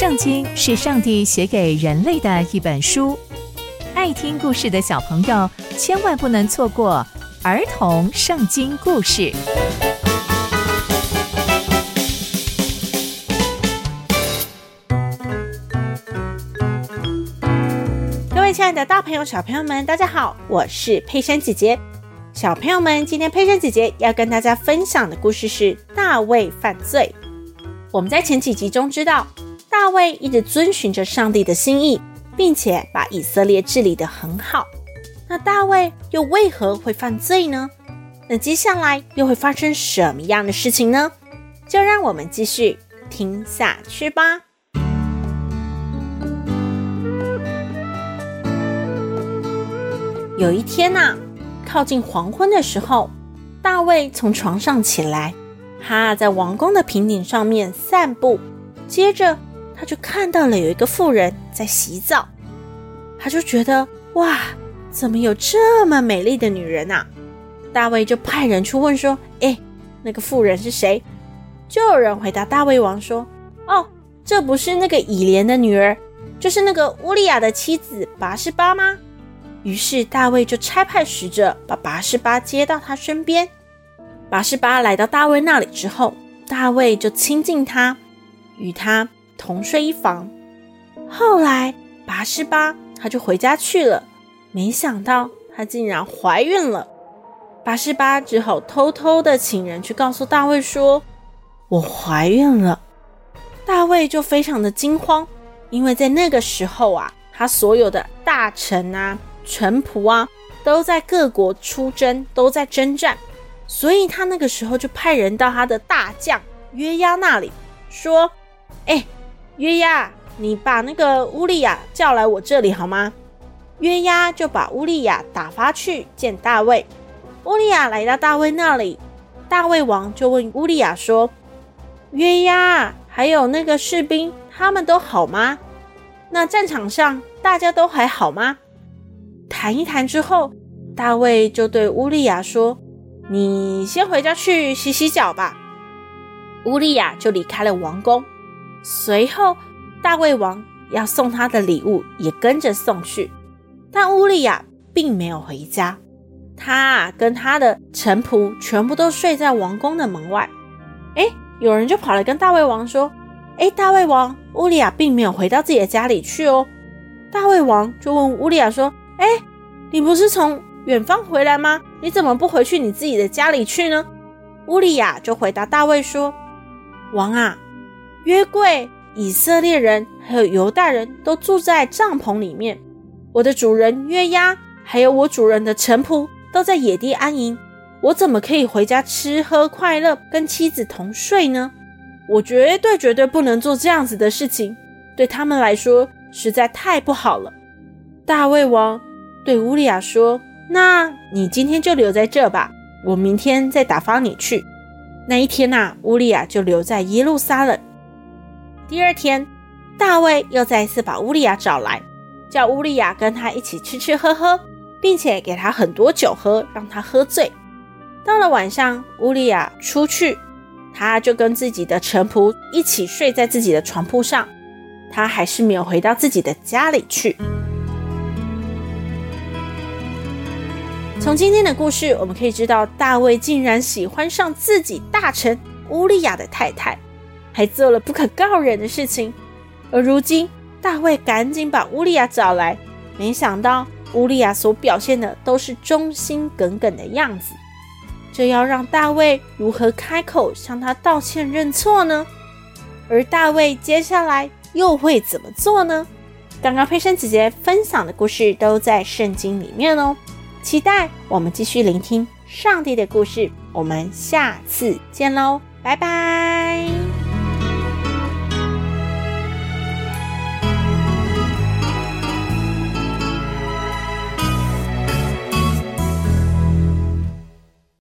圣经是上帝写给人类的一本书，爱听故事的小朋友千万不能错过儿童圣经故事。各位亲爱的大朋友、小朋友们，大家好，我是佩珊姐姐。小朋友们，今天佩珊姐姐要跟大家分享的故事是大卫犯罪。我们在前几集中知道。大卫一直遵循着上帝的心意，并且把以色列治理得很好。那大卫又为何会犯罪呢？那接下来又会发生什么样的事情呢？就让我们继续听下去吧。有一天呐、啊，靠近黄昏的时候，大卫从床上起来，他在王宫的平顶上面散步，接着。他就看到了有一个妇人在洗澡，他就觉得哇，怎么有这么美丽的女人啊？大卫就派人去问说：“哎，那个妇人是谁？”就有人回答大卫王说：“哦，这不是那个以莲的女儿，就是那个乌利亚的妻子拔示巴吗？”于是大卫就差派使者把拔示巴接到他身边。拔示巴来到大卫那里之后，大卫就亲近他，与他。同睡一房，后来拔示巴他就回家去了，没想到他竟然怀孕了。拔示巴只好偷偷的请人去告诉大卫说：“我怀孕了。”大卫就非常的惊慌，因为在那个时候啊，他所有的大臣啊、臣仆啊都在各国出征，都在征战，所以他那个时候就派人到他的大将约押那里说：“哎。”约押，你把那个乌利亚叫来我这里好吗？约押就把乌利亚打发去见大卫。乌利亚来到大卫那里，大卫王就问乌利亚说：“约押，还有那个士兵，他们都好吗？那战场上大家都还好吗？”谈一谈之后，大卫就对乌利亚说：“你先回家去洗洗脚吧。”乌利亚就离开了王宫。随后，大卫王要送他的礼物也跟着送去，但乌利亚并没有回家，他跟他的臣仆全部都睡在王宫的门外。哎，有人就跑来跟大卫王说：“哎，大卫王，乌利亚并没有回到自己的家里去哦。”大卫王就问乌利亚说：“哎，你不是从远方回来吗？你怎么不回去你自己的家里去呢？”乌利亚就回答大卫说：“王啊。”约柜、以色列人还有犹大人都住在帐篷里面，我的主人约押还有我主人的臣仆都在野地安营，我怎么可以回家吃喝快乐，跟妻子同睡呢？我绝对绝对不能做这样子的事情，对他们来说实在太不好了。大卫王对乌利亚说：“那你今天就留在这吧，我明天再打发你去。”那一天呐、乌利亚就留在耶路撒冷。第二天，大卫又再一次把乌利亚找来，叫乌利亚跟他一起吃吃喝喝，并且给他很多酒喝，让他喝醉。到了晚上，乌利亚出去，他就跟自己的臣仆一起睡在自己的床铺上，他还是没有回到自己的家里去。从今天的故事，我们可以知道，大卫竟然喜欢上自己大臣乌利亚的太太。还做了不可告人的事情，而如今大卫赶紧把乌利亚找来，没想到乌利亚所表现的都是忠心耿耿的样子，这要让大卫如何开口向他道歉认错呢？而大卫接下来又会怎么做呢？刚刚佩珊姐姐分享的故事都在圣经里面哦，期待我们继续聆听上帝的故事，我们下次见喽，拜拜。